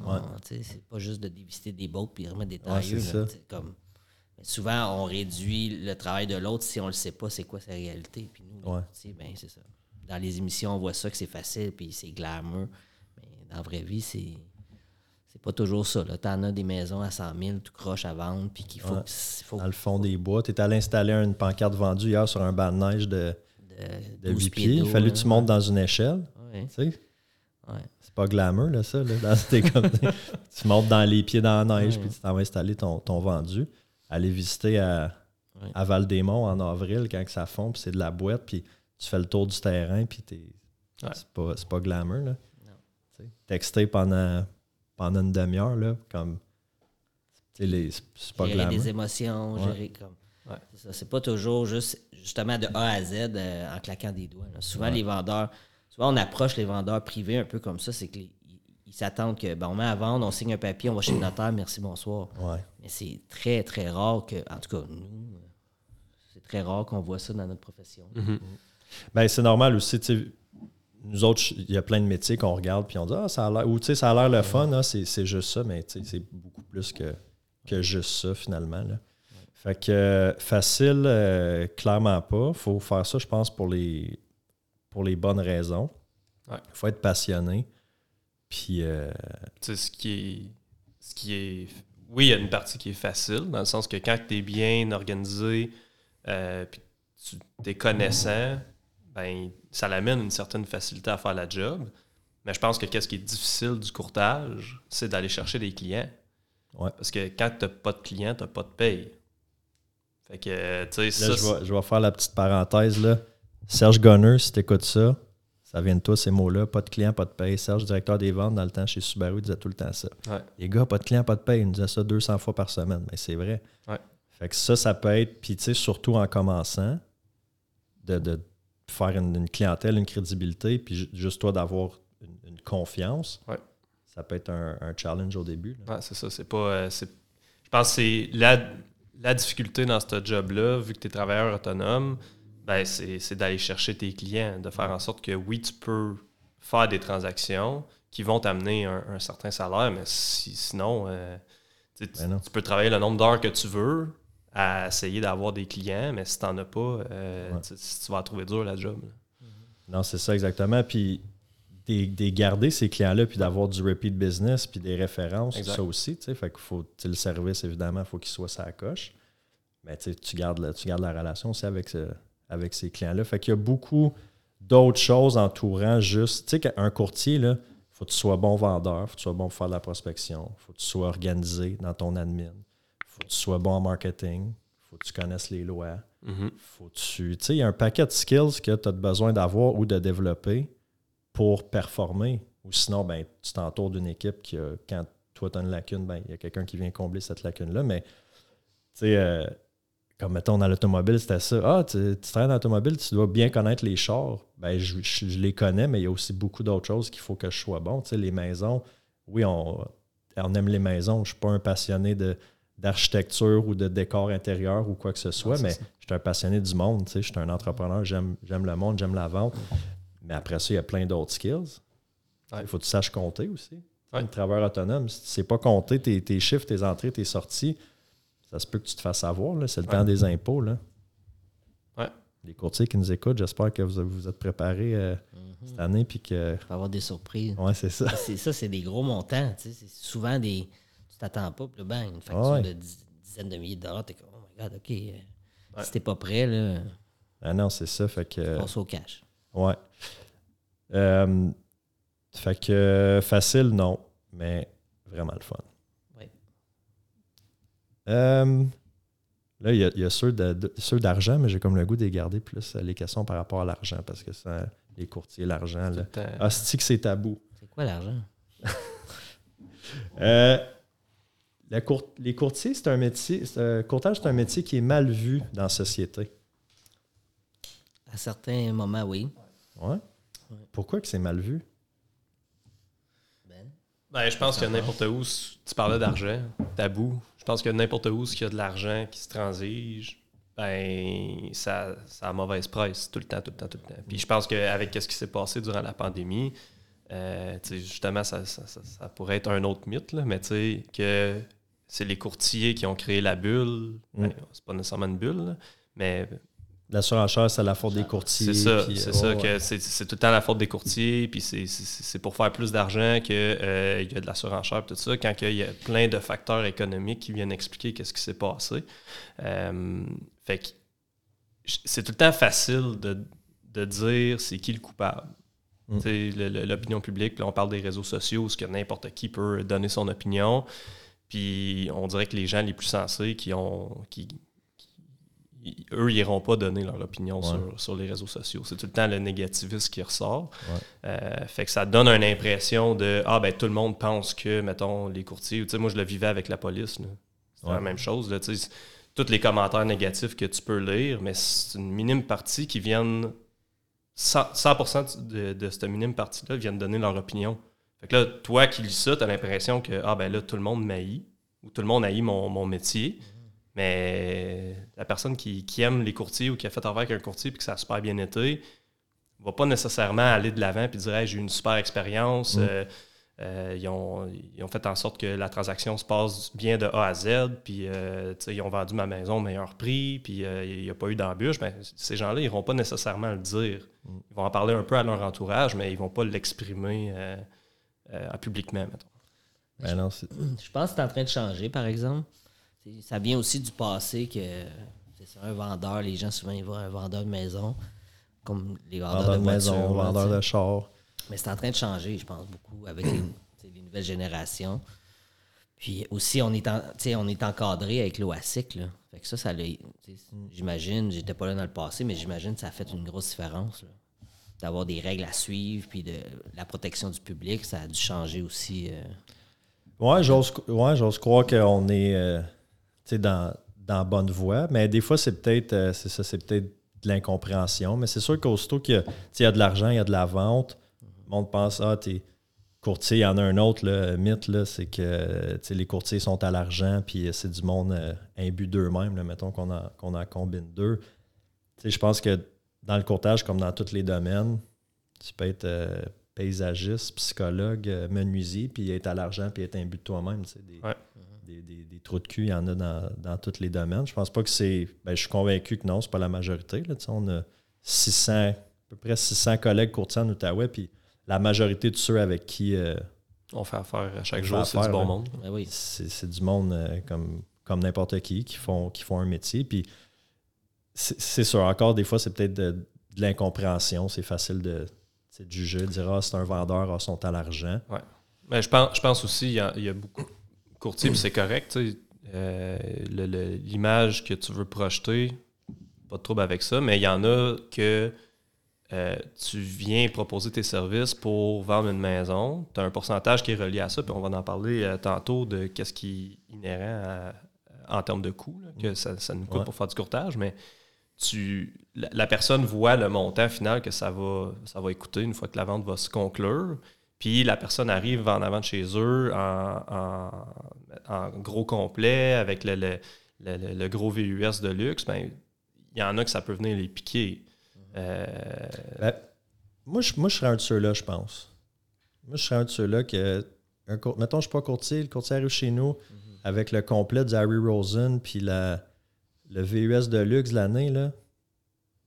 C'est pas juste de dévisser des bottes puis remettre des
Ouais,
tailleux. là, comme... mais souvent, on réduit le travail de l'autre si on ne le sait pas c'est quoi sa réalité. Puis nous,
Ouais.
ben, c'est ça. Dans les émissions, on voit ça que c'est facile puis c'est glamour. Mais dans la vraie vie, c'est. C'est pas toujours ça. Tu en as des maisons à 100 000, tout croche à vendre, puis qu'il faut,
Ouais.
faut
Dans le fond des bois. Tu es allé installer une pancarte vendue hier sur un banc de neige de,
de,
de
12
8 pieds. Il fallait que tu montes dans une échelle.
Ouais,
Tu sais,
ouais.
c'est pas glamour, là, ça. Là. Dans- comme- tu montes dans les pieds dans la neige, puis tu t'en vas installer ton, ton vendu. Aller visiter à, à Val-des-Monts en avril, quand que ça fond, puis c'est de la boîte, puis tu fais le tour du terrain, puis t'es-
Ouais.
c'est pas, c'est pas glamour. Là.
Non.
Texter pendant, pendant une demi-heure, là, comme. tu sais, les- C'est pas
gérer
glamour.
des émotions,
Ouais.
gérer comme.
Ouais.
C'est ça. C'est pas toujours juste justement de A à Z euh, en claquant des doigts. là. Souvent,
Ouais.
les vendeurs, souvent on approche les vendeurs privés un peu comme ça, c'est qu'ils ils s'attendent que ben, on met à vendre, on signe un papier, on va chez le notaire, merci, bonsoir.
Ouais.
Mais c'est très, très rare que, en tout cas, nous, euh, c'est très rare qu'on voit ça dans notre profession.
Mhm.
Ben, c'est normal aussi, nous autres, il y a plein de métiers qu'on regarde puis on dit Ah, ça a l'air. Ou tu sais, ça a l'air le fun, ah, c'est juste ça, mais c'est beaucoup plus que, que juste ça finalement. Là. Fait que euh, facile, euh, clairement pas. faut faire ça, je pense, pour les, pour les bonnes raisons. Il
Ouais.
faut être passionné. Puis, euh,
Tu sais, ce qui est. Ce qui est. Oui, il y a une partie qui est facile, dans le sens que quand tu es bien organisé, euh, puis tu es connaissant, ben, ça l'amène une certaine facilité à faire la job. Mais je pense que qu'est-ce qui est difficile du courtage, c'est d'aller chercher des clients.
Ouais.
Parce que quand tu n'as pas de clients, tu n'as pas de paye. Fait que, tu sais,
là,
ça.
je, vais, je vais faire la petite parenthèse. Là. Serge Gonner, si tu écoutes ça, ça vient de toi, ces mots-là. Pas de client, pas de paye. Serge, directeur des ventes, dans le temps chez Subaru, il disait tout le temps ça.
Ouais.
Les gars, pas de client, pas de paye. Il nous disait ça 200 fois par semaine. Mais c'est vrai.
Ouais.
Fait que ça, ça peut être, puis tu sais, surtout en commençant, de, de faire une, une clientèle, une crédibilité, puis ju- juste toi d'avoir une, une confiance.
Ouais.
Ça peut être un, un challenge au début.
Ouais, c'est ça. C'est pas. euh, je pense que c'est la, la difficulté dans ce job-là, vu que tu es travailleur autonome, ben c'est, d'aller chercher tes clients, de faire en sorte que oui, tu peux faire des transactions qui vont t'amener un, un certain salaire, mais si- sinon, euh, tu-
Ben
tu peux travailler le nombre d'heures que tu veux à essayer d'avoir des clients, mais si tu n'en as pas, euh,
Ouais.
tu, tu vas trouver dur la job. là.
Non, c'est ça exactement. Puis des, des garder ces clients-là, puis d'avoir du repeat business, puis des références,
Exact.
ça aussi. tu sais. Fait qu'il faut, le service, évidemment, il faut qu'il soit sa coche. Mais tu gardes, la, tu gardes la relation aussi avec, ce- avec ces clients-là. Fait qu'il y a beaucoup d'autres choses entourant juste. Tu sais, qu'un courtier, il faut que tu sois bon vendeur, faut que tu sois bon pour faire de la prospection, faut que tu sois organisé dans ton admin, faut que tu sois bon en marketing, faut que tu connaisses les lois
Mhm.
faut que tu. Tu sais, il y a un paquet de skills que tu as besoin d'avoir ou de développer pour performer. Ou sinon, ben, tu t'entoures d'une équipe qui, a- quand toi, tu as une lacune, ben, il y a quelqu'un qui vient combler cette lacune-là. Mais, tu sais, euh, comme mettons dans l'automobile, c'était ça. Ah, tu, tu travailles dans l'automobile, tu dois bien connaître les chars. Ben, je, je- je les connais, mais il y a aussi beaucoup d'autres choses qu'il faut que je sois bon. Tu sais, les maisons, oui, on, on aime les maisons. Je ne suis pas un passionné de d'architecture ou de décor intérieur ou quoi que ce soit, mais
ça.
je suis un passionné du monde. tu sais, Je suis un entrepreneur, j'aime le monde, j'aime la vente. Mais après ça, il y a plein d'autres skills. Il faut que tu saches compter aussi.
Ouais.
Un travailleur autonome, si tu ne sais pas compter tes, tes chiffres, tes entrées, tes sorties, ça se peut que tu te fasses avoir. C'est le
Ouais.
temps des impôts. Là. Les courtiers qui nous écoutent, j'espère que vous vous êtes préparés euh,
Mhm.
cette année. Puis que...
Avoir des surprises.
Ouais, c'est ça.
C'est ça, c'est des gros montants. tu sais. C'est souvent des. Tu t'attends pas, puis là, bang, une facture
Ouais.
de dizaines de milliers de dollars. T'es comme, oh my god, OK. euh, Si t'es pas prêt, là,
Ah non, c'est ça. Fait que.
passe au cash.
Ouais. Euh, fait que facile, non, mais vraiment le fun.
Ouais.
Euh, là, il y a, il y a ceux de- de- ceux d'argent, mais j'ai comme le goût de les garder plus les questions par rapport à l'argent, parce que ça, les courtiers, l'argent. Ah, c'est que c'est tabou?
C'est quoi l'argent?
Euh, la cour- les courtiers, c'est un métier, euh, courtage, c'est un métier qui est mal vu dans la société.
À certains moments, oui.
Ouais.
Ouais.
Pourquoi que c'est mal vu?
Ben,
Ben, je pense que n'importe où, tu parlais d'argent, tabou. Je pense que n'importe où, s'il y a de l'argent qui se transige, ben ça, ça a mauvaise presse tout le temps, tout le temps, tout le temps. Puis je pense qu'avec ce qui s'est passé durant la pandémie, euh, justement, ça, ça, ça, pourrait être un autre mythe, là, mais tu sais, que c'est les courtiers qui ont créé la bulle. Ben, c'est pas nécessairement une bulle, là, mais
la surenchère, c'est la faute des courtiers.
C'est ça, c'est ça, que c'est tout le temps la faute des courtiers, puis c'est pour faire plus d'argent qu'il euh, y a de la surenchère, tout ça, quand il y a plein de facteurs économiques qui viennent expliquer qu'est-ce qui s'est passé. Euh, fait que c'est tout le temps facile de, dire c'est qui le coupable. Mm. L'opinion publique, là, on parle des réseaux sociaux, où que n'importe qui peut donner son opinion. Puis on dirait que les gens les plus sensés qui ont qui, eux, ils n'iront pas donner leur opinion sur, les réseaux sociaux. C'est tout le temps le négativisme qui ressort. Euh, fait que ça donne une impression de Ah, ben tout le monde pense que, mettons, les courtiers. moi, je le vivais avec la police. C'est la même chose. Là, tous les commentaires négatifs que tu peux lire, mais c'est une minime partie qui viennent. 100%, de, de, cette minime partie-là viennent donner leur opinion. Fait que là, toi qui lis ça, tu as l'impression que Ah, ben là, tout le monde m'haït, ou tout le monde haït mon, mon métier. Mais la personne qui, aime les courtiers ou qui a fait affaire avec un courtier et que ça a super bien été, va pas nécessairement aller de l'avant et dire j'ai eu une super expérience. Mm. Euh, euh, ils, ont, fait en sorte que la transaction se passe bien de A à Z, puis euh, ils ont vendu ma maison au meilleur prix, puis il n'y a pas eu d'embûche. Ben, ces gens-là, ils ne vont pas nécessairement le dire. Mm. Ils vont en parler un peu à leur entourage, mais ils ne vont pas l'exprimer publiquement,
ben je pense que c'est en train de changer, par exemple ça vient aussi du passé que c'est un vendeur, les gens souvent ils voient un vendeur de maison comme les vendeurs de, maison,
vendeurs de char.
Mais c'est en train de changer, je pense, beaucoup avec les, nouvelles générations. Puis aussi, on est, on est encadré avec l'OASIC. Fait que ça, ça j'imagine, j'étais pas là dans le passé, mais j'imagine que ça a fait une grosse différence. D'avoir des règles à suivre, puis de la protection du public, ça a dû changer aussi. Euh.
Ouais, j'ose ouais, croire qu'on est. Euh, dans, dans bonne voie. Mais des fois, c'est peut-être euh, c'est ça, c'est peut-être de l'incompréhension. Mais c'est sûr qu'aussitôt qu'il y, y, a de l'argent, il y a de la vente, le monde pense Ah, t'es courtier, il y en a un autre le mythe, c'est que les courtiers sont à l'argent, puis c'est du monde imbu d'eux-mêmes, mettons qu'on qu'on en combine deux. Je pense que dans le courtage, comme dans tous les domaines, tu peux être euh, paysagiste, psychologue, menuisier, puis être à l'argent, puis être imbu de toi-même. Des, des, trous de cul, il y en a dans, tous les domaines. Je pense pas que c'est. Ben, je suis convaincu que non, c'est pas la majorité. Là. On a 600, à peu près 600 collègues courtiers en Outaouais, puis la majorité de ceux avec qui. Euh,
on fait affaire à chaque jour, c'est du bon monde.
Ben oui.
C'est du monde euh, comme, comme n'importe qui qui font, qui font un métier. Puis c'est sûr, encore des fois, c'est peut-être de, l'incompréhension. C'est facile de, de juger, de dire Ah, c'est un vendeur, ah, sont à l'argent.
Ouais. Mais je pense, je pense aussi qu'il y, y, a beaucoup courtier, c'est correct. Euh, l'image que tu veux projeter, pas de trouble avec ça, mais il y en a que euh, tu viens proposer tes services pour vendre une maison. Tu as un pourcentage qui est relié à ça, puis on va en parler euh, tantôt de qu'est-ce qui est inhérent en termes de coût, que ça, nous coûte pour faire du courtage, mais tu, la, personne voit le montant final que ça va, ça va écouter une fois que la vente va se conclure. Puis la personne arrive en avant de chez eux en, gros complet avec le, gros VUS de luxe. Ben, il y en a que ça peut venir les piquer. Euh,
ben, moi, je, moi, je serais un de ceux-là, je pense. Moi, je serais un de ceux-là que. Un, mettons, je ne suis pas courtier. Le courtier arrive chez nous mhm. avec le complet du Harry Rosen puis le VUS de luxe l'année. là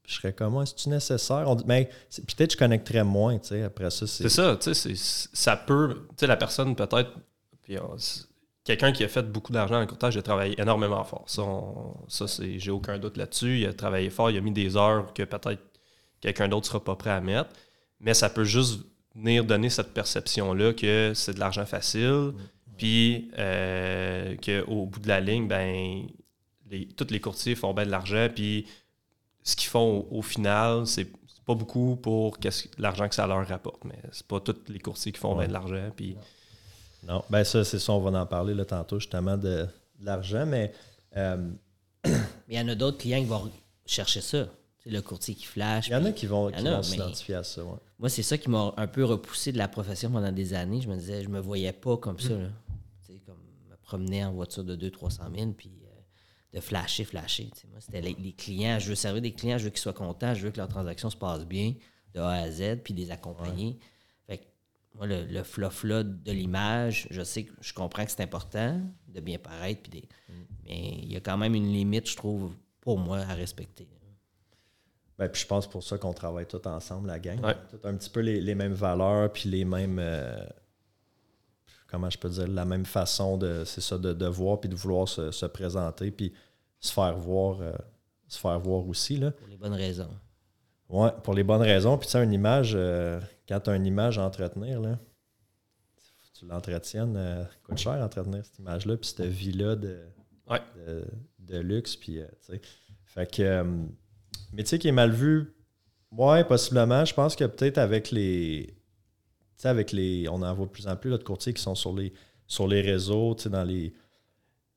je serais comment est-ce nécessaire? mais peut-être que je connecterais moins, tu sais, après ça.
C'est ça, tu sais, ça peut, tu sais, la personne peut-être, quelqu'un qui a fait beaucoup d'argent le courtage, il a travaillé énormément fort. Ça, ça c'est, j'ai aucun doute là-dessus. Il a travaillé fort, il a mis des heures que peut-être quelqu'un d'autre ne sera pas prêt à mettre. Mais ça peut juste venir donner cette perception-là que c'est de l'argent facile, puis euh, qu'au bout de la ligne, ben, les, tous les courtiers font bien de l'argent, puis ce qu'ils font au, final, c'est pas beaucoup pour l'argent que ça leur rapporte. Mais c'est pas tous les courtiers qui font bien de l'argent. Puis...
Non, ben ça, c'est ça, on va en parler là, tantôt justement de, l'argent, mais.
Euh, mais il y en a d'autres clients qui vont chercher ça. C'est le courtier qui flash.
Il y en a qui vont, s'identifier à ça.
Moi, c'est ça qui m'a un peu repoussé de la profession pendant des années. Je me disais, je me voyais pas comme ça. Là. Comme me promener en voiture de 200-300 000, puis de flasher, flasher. Moi, c'était les, les clients. Je veux servir des clients, je veux qu'ils soient contents, je veux que leur transaction se passe bien de A à Z, puis les accompagner. Fait que moi, le, le fluff-là de l'image, je sais que je comprends que c'est important de bien paraître, puis des, mais il y a quand même une limite, je trouve, pour moi, à respecter.
Ben, puis je pense pour ça qu'on travaille tous ensemble, la gang.
Ouais.
Tout un petit peu les, les mêmes valeurs, puis les mêmes. euh, comment je peux dire, la même façon de, c'est ça, de, de voir, puis de vouloir se, se présenter, puis se faire voir, euh, se faire voir aussi. Là.
Pour les bonnes raisons.
Ouais, pour les bonnes raisons. Puis tu sais, une image, euh, quand tu as une image à entretenir, là, tu l'entretiennes, euh, ça coûte cher à entretenir cette image-là, puis cette vie-là de,
Ouais.
de, de luxe. Puis, euh, tu sais. Fait que. euh, mais tu sais, qui est mal vu, ouais, possiblement. Je pense que peut-être avec les. Sais, avec les. On en voit de plus en plus là, de courtiers qui sont sur les, sur les réseaux, tu sais, dans les,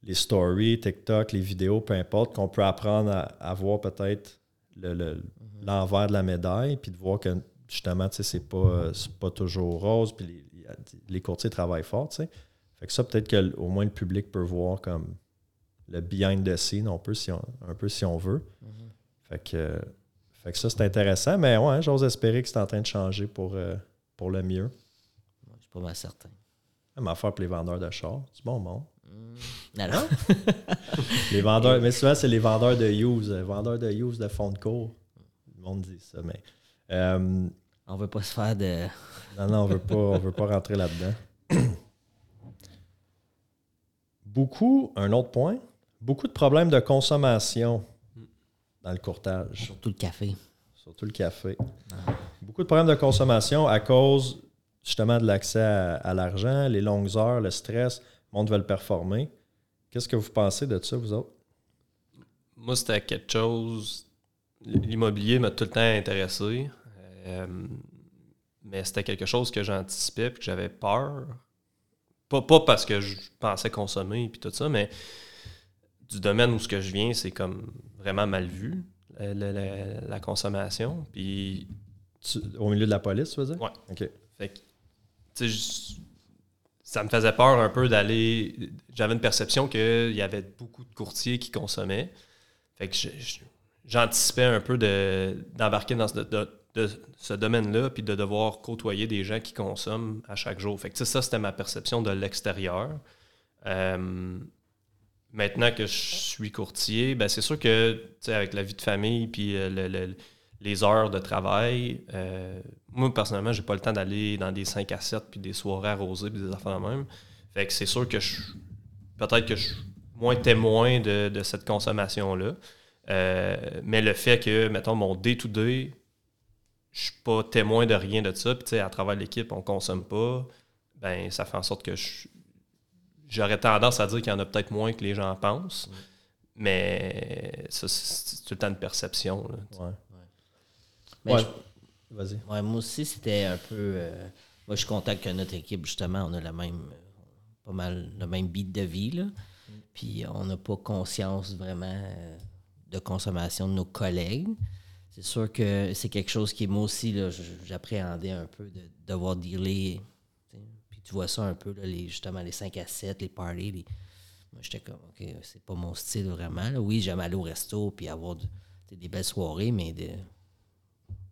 les stories, TikTok, les vidéos, peu importe, qu'on peut apprendre à, à voir peut-être le- le- l'envers de la médaille, puis de voir que justement, tu sais, c'est pas, pas toujours rose, puis les, les courtiers travaillent fort, tu sais. Fait que ça, peut-être que au moins le public peut voir comme le behind the scene, un peu si on, un peu si on veut. Fait que, fait que ça, c'est intéressant, mais ouais, j'ose espérer que c'est en train de changer pour, euh, pour le mieux.
Je suis pas mal certain.
Même affaire pour les vendeurs de chars, c'est bon monde.
Alors,
Les vendeurs, mais souvent, c'est les vendeurs de use, euh, vendeurs de use de fond de cours. Le monde dit ça, mais. euh,
on veut pas se faire de.
non, non, on veut pas, on veut pas rentrer là-dedans. Beaucoup, un autre point, beaucoup de problèmes de consommation dans le courtage,
Surtout le café.
Surtout le café. Beaucoup de problèmes de consommation à cause justement de l'accès à, l'argent, les longues heures, le stress, le monde veut le performer. Qu'est-ce que vous pensez de ça, vous autres?
Moi, c'était quelque chose. L'immobilier m'a tout le temps intéressé. Euh, mais c'était quelque chose que j'anticipais et que j'avais peur. Pas, pas parce que je pensais consommer et tout ça, mais du domaine où ce que je viens, c'est comme vraiment mal vu, la, la- consommation. Puis
Tu- au milieu de la police, tu veux dire?
Ouais.
OK.
Fait que, tu sais, je- ça me faisait peur un peu d'aller. J'avais une perception qu'il y avait beaucoup de courtiers qui consommaient. Fait que j'anticipais un peu de- d'embarquer dans ce, de- de ce domaine-là puis de devoir côtoyer des gens qui consomment à chaque jour. Fait que, ça, c'était ma perception de l'extérieur. Euh, maintenant que je suis courtier, ben c'est sûr que, avec la vie de famille puis euh, le- le- les heures de travail, euh, moi, personnellement, j'ai pas le temps d'aller dans des 5 à 7 puis des soirées arrosées puis des affaires de même. Fait que c'est sûr que je peut-être que je suis moins témoin de, de cette consommation-là. Euh, mais le fait que, mettons, mon day-to-day, je suis pas témoin de rien de ça, puis à travers l'équipe, on consomme pas, ben ça fait en sorte que je- j'aurais tendance à dire qu'il y en a peut-être moins que les gens pensent. Mais ça, c'est c'est tout le temps une perception. là.
Ouais.
Mais
Ouais.
je-
Vas-y.
Ouais, moi aussi, c'était un peu. euh, moi, je suis content que notre équipe, justement, on a la même. pas mal le même beat de vie, là. Puis on n'a pas conscience vraiment euh, de consommation de nos collègues. C'est sûr que c'est quelque chose qui, moi aussi, j'appréhendais un peu de devoir dealer. Tu sais. Puis tu vois ça un peu, là, les, justement, les 5 à 7, les parties. les- Moi, j'étais comme, OK, c'est pas mon style vraiment. là. Oui, j'aime aller au resto puis avoir des belles soirées, mais de,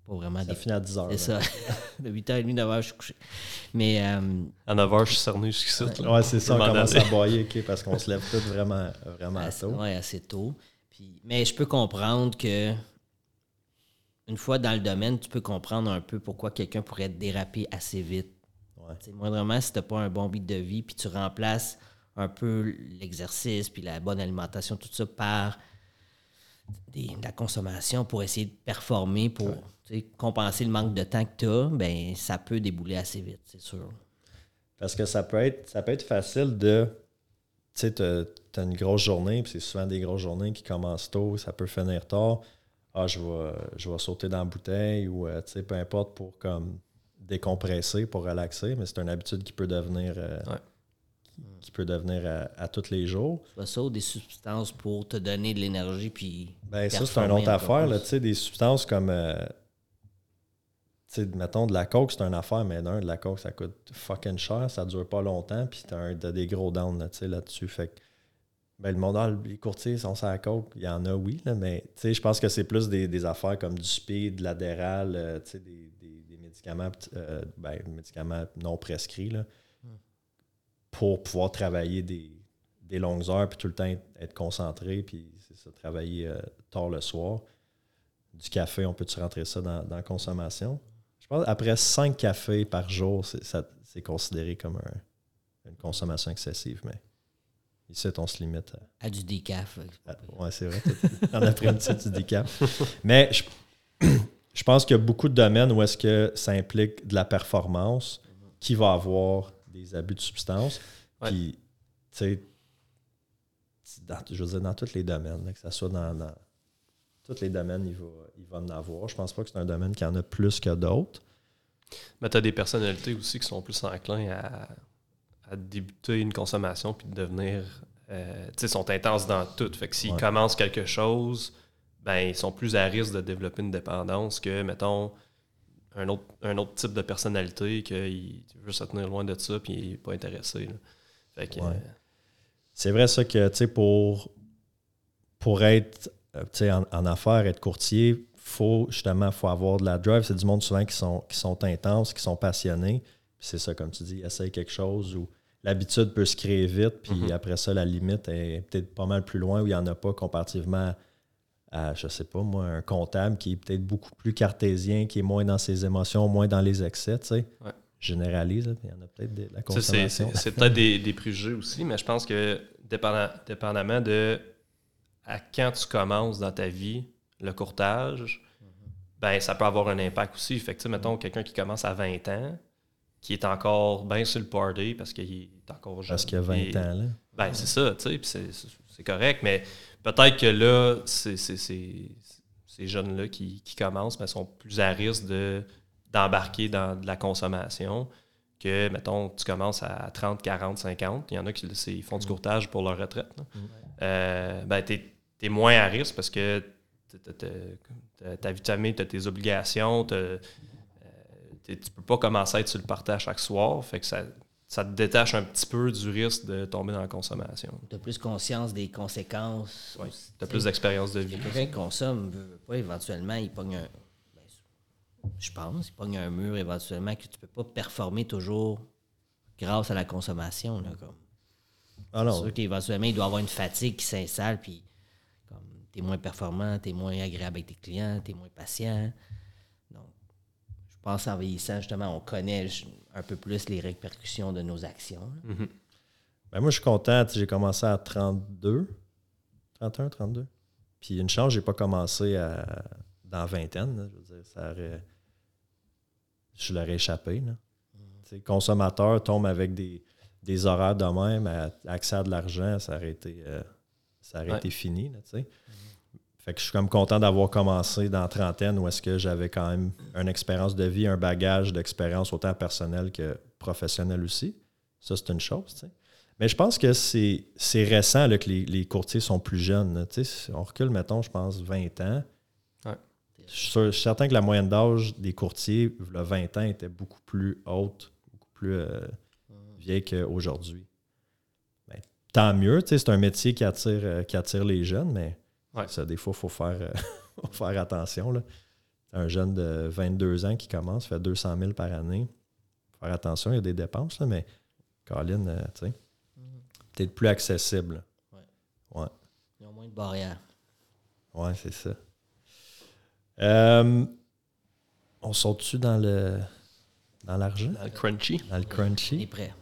pas vraiment
Ça
des
finit à 10 heures.
c'est ça. de 8h30, 9h, je suis couché. Mais euh,
À 9h, je suis cerné jusqu'ici.
Ouais, c'est ça, on commence à boyer, OK, parce qu'on se lève tous vraiment, vraiment
assez,
tôt.
ouais, assez tôt. Puis, mais je peux comprendre que une fois dans le domaine, tu peux comprendre un peu pourquoi quelqu'un pourrait déraper assez vite.
Ouais.
Tu moindrement, si tu n'as pas un bon beat de vie, puis tu remplaces un peu l'exercice, puis la bonne alimentation, tout ça par des- de la consommation pour essayer de performer, pour tu compenser le manque de temps que tu as, ben, ça peut débouler assez vite, c'est sûr.
Parce que ça peut être, ça peut être facile de. Tu sais, t'as t'as une grosse journée, puis c'est souvent des grosses journées qui commencent tôt, ça peut finir tard. Ah, je vais, je vais sauter dans la bouteille ou, euh, tu sais, peu importe pour comme décompresser, pour relaxer, mais c'est une habitude qui peut devenir, euh,
Ouais.
qui peut devenir à, à tous les jours.
Soit ça ou des substances pour te donner de l'énergie puis.
Ben, ça, c'est une autre affaire. Là, tu sais, des substances comme, euh, tu sais, mettons, de la coke, c'est une affaire, mais d'un, de la coke, ça coûte fucking cher, ça dure pas longtemps, puis t'as un- t'as des gros downs là, tu sais, là-dessus. Fait que Ben, le monde, ah, les courtiers sont sur la coke. Il y en a, oui, là, mais tu sais, je pense que c'est plus des, des affaires comme du speed, de l'adéral, euh, tu sais, des, des- des médicaments, euh, ben, médicaments non prescrits, là, pour pouvoir travailler des, des longues heures, puis tout le temps être, concentré, puis ça, travailler euh, tard le soir. Du café, on peut-tu rentrer ça dans, dans la consommation? Je pense après 5 cafés par jour, c'est considéré comme un- une consommation excessive, mais ici, on se limite à.
À du décaf. là, c'est pas
Ah, vrai. En après-midi, tu dis cap. Mais je, je pense qu'il y a beaucoup de domaines où est-ce que ça implique de la performance qui va avoir des abus de substances.
Ouais.
Puis, tu sais, dans- je veux dire, dans tous les domaines, là, que ce soit dans, dans tous les domaines, il va, il va en avoir. Je pense pas que c'est un domaine qui en a plus que d'autres.
Mais tu as des personnalités aussi qui sont plus enclins à, à débuter une consommation puis de devenir. euh, tu sais, sont intenses dans tout. Fait que s'ils
Ouais.
commencent quelque chose, ben ils sont plus à risque de développer une dépendance que, mettons, un autre, un autre type de personnalité qui veut se tenir loin de ça puis il n'est pas intéressé.
Ouais.
euh,
C'est vrai ça que, tu sais, pour, pour être, euh, en, en affaires, être courtier, faut justement, faut avoir de la drive. C'est du monde souvent qui sont, qui sont intenses, qui sont passionnés. C'est ça, comme tu dis, essaye quelque chose où l'habitude peut se créer vite, puis
Mhm.
après ça, la limite est peut-être pas mal plus loin où il n'y en a pas comparativement à, je sais pas, moi, un comptable qui est peut-être beaucoup plus cartésien, qui est moins dans ses émotions, moins dans les excès, tu sais.
Ouais.
Généralise, là, il y en a peut-être de la
c'est-
consommation.
C'est c'est peut-être des, des préjugés aussi, mais je pense que dépendant- dépendamment de à quand tu commences dans ta vie le courtage, ben ça peut avoir un impact aussi. Fait que, tu sais, mettons, quelqu'un qui commence à 20 ans, qui est encore bien sur le party parce qu'il est encore jeune.
Parce qu'il y a 20
il-
ans, là.
Ben, c'est ça, tu sais, puis c'est- c'est c'est correct, mais peut-être que là, c'est c'est- c'est- ces jeunes-là qui, qui commencent, mais sont plus à risque de- d'embarquer dans de la consommation que, mettons, tu commences à 30, 40, 50. Il y en a qui ils font du courtage pour leur retraite. là. Euh, ben, tu es, moins à risque parce que ta vie de famille, tu as tes obligations, euh, tu peux pas commencer à être sur le partage chaque soir. Fait que ça, ça te détache un petit peu du risque de tomber dans la consommation.
Tu as plus conscience des conséquences. Aussi,
Tu as plus d'expérience de vie.
Quelqu'un qui consomme, pas, éventuellement, il pogne un. ben, je pense, il pogne un mur éventuellement que tu peux pas performer toujours grâce à la consommation. Là, comme.
Ah
C'est sûr qu'éventuellement, il doit avoir une fatigue qui s'installe, puis comme tu es moins performant, tu es moins agréable avec tes clients, tu es moins patient. Donc, je pense en vieillissant, justement, on connaît un peu plus les répercussions de nos actions.
Mhm.
Ben, moi, je suis content. J'ai commencé à 32, 31, 32. Puis une chance, j'ai pas commencé à, dans la vingtaine. là. Je veux dire, ça aurait, je l'aurais échappé. là. Le consommateur tombe avec des, des horaires de même, à- accès à de l'argent, ça aurait été, euh, ça aurait
Ouais.
été fini. Là, sais. Fait que je suis comme content d'avoir commencé dans la trentaine où est-ce que j'avais quand même une expérience de vie, un bagage d'expérience autant personnelle que professionnelle aussi. Ça, c'est une chose. Mais je pense que c'est c'est récent là, que les, les courtiers sont plus jeunes. si on recule, mettons, je pense, 20 ans.
Ouais.
Je suis, sûr- je suis certain que la moyenne d'âge des courtiers, le 20 ans, était beaucoup plus haute, beaucoup plus euh, vieille qu'aujourd'hui. Ben, tant mieux, c'est un métier qui attire, euh, qui attire les jeunes, mais
Ouais.
ça, des fois, il faut faire, euh, faut faire attention. Là. Un jeune de 22 ans qui commence, fait 200 000 par année. Faut faire attention, il y a des dépenses, là, mais Colin, euh, tu sais, peut-être plus accessible.
Ils ont moins de barrières.
Ouais, c'est ça. Euh, on saute-tu dans le dans l'argent?
Dans le crunchy.
Dans le
On est
crunchy?
prêt.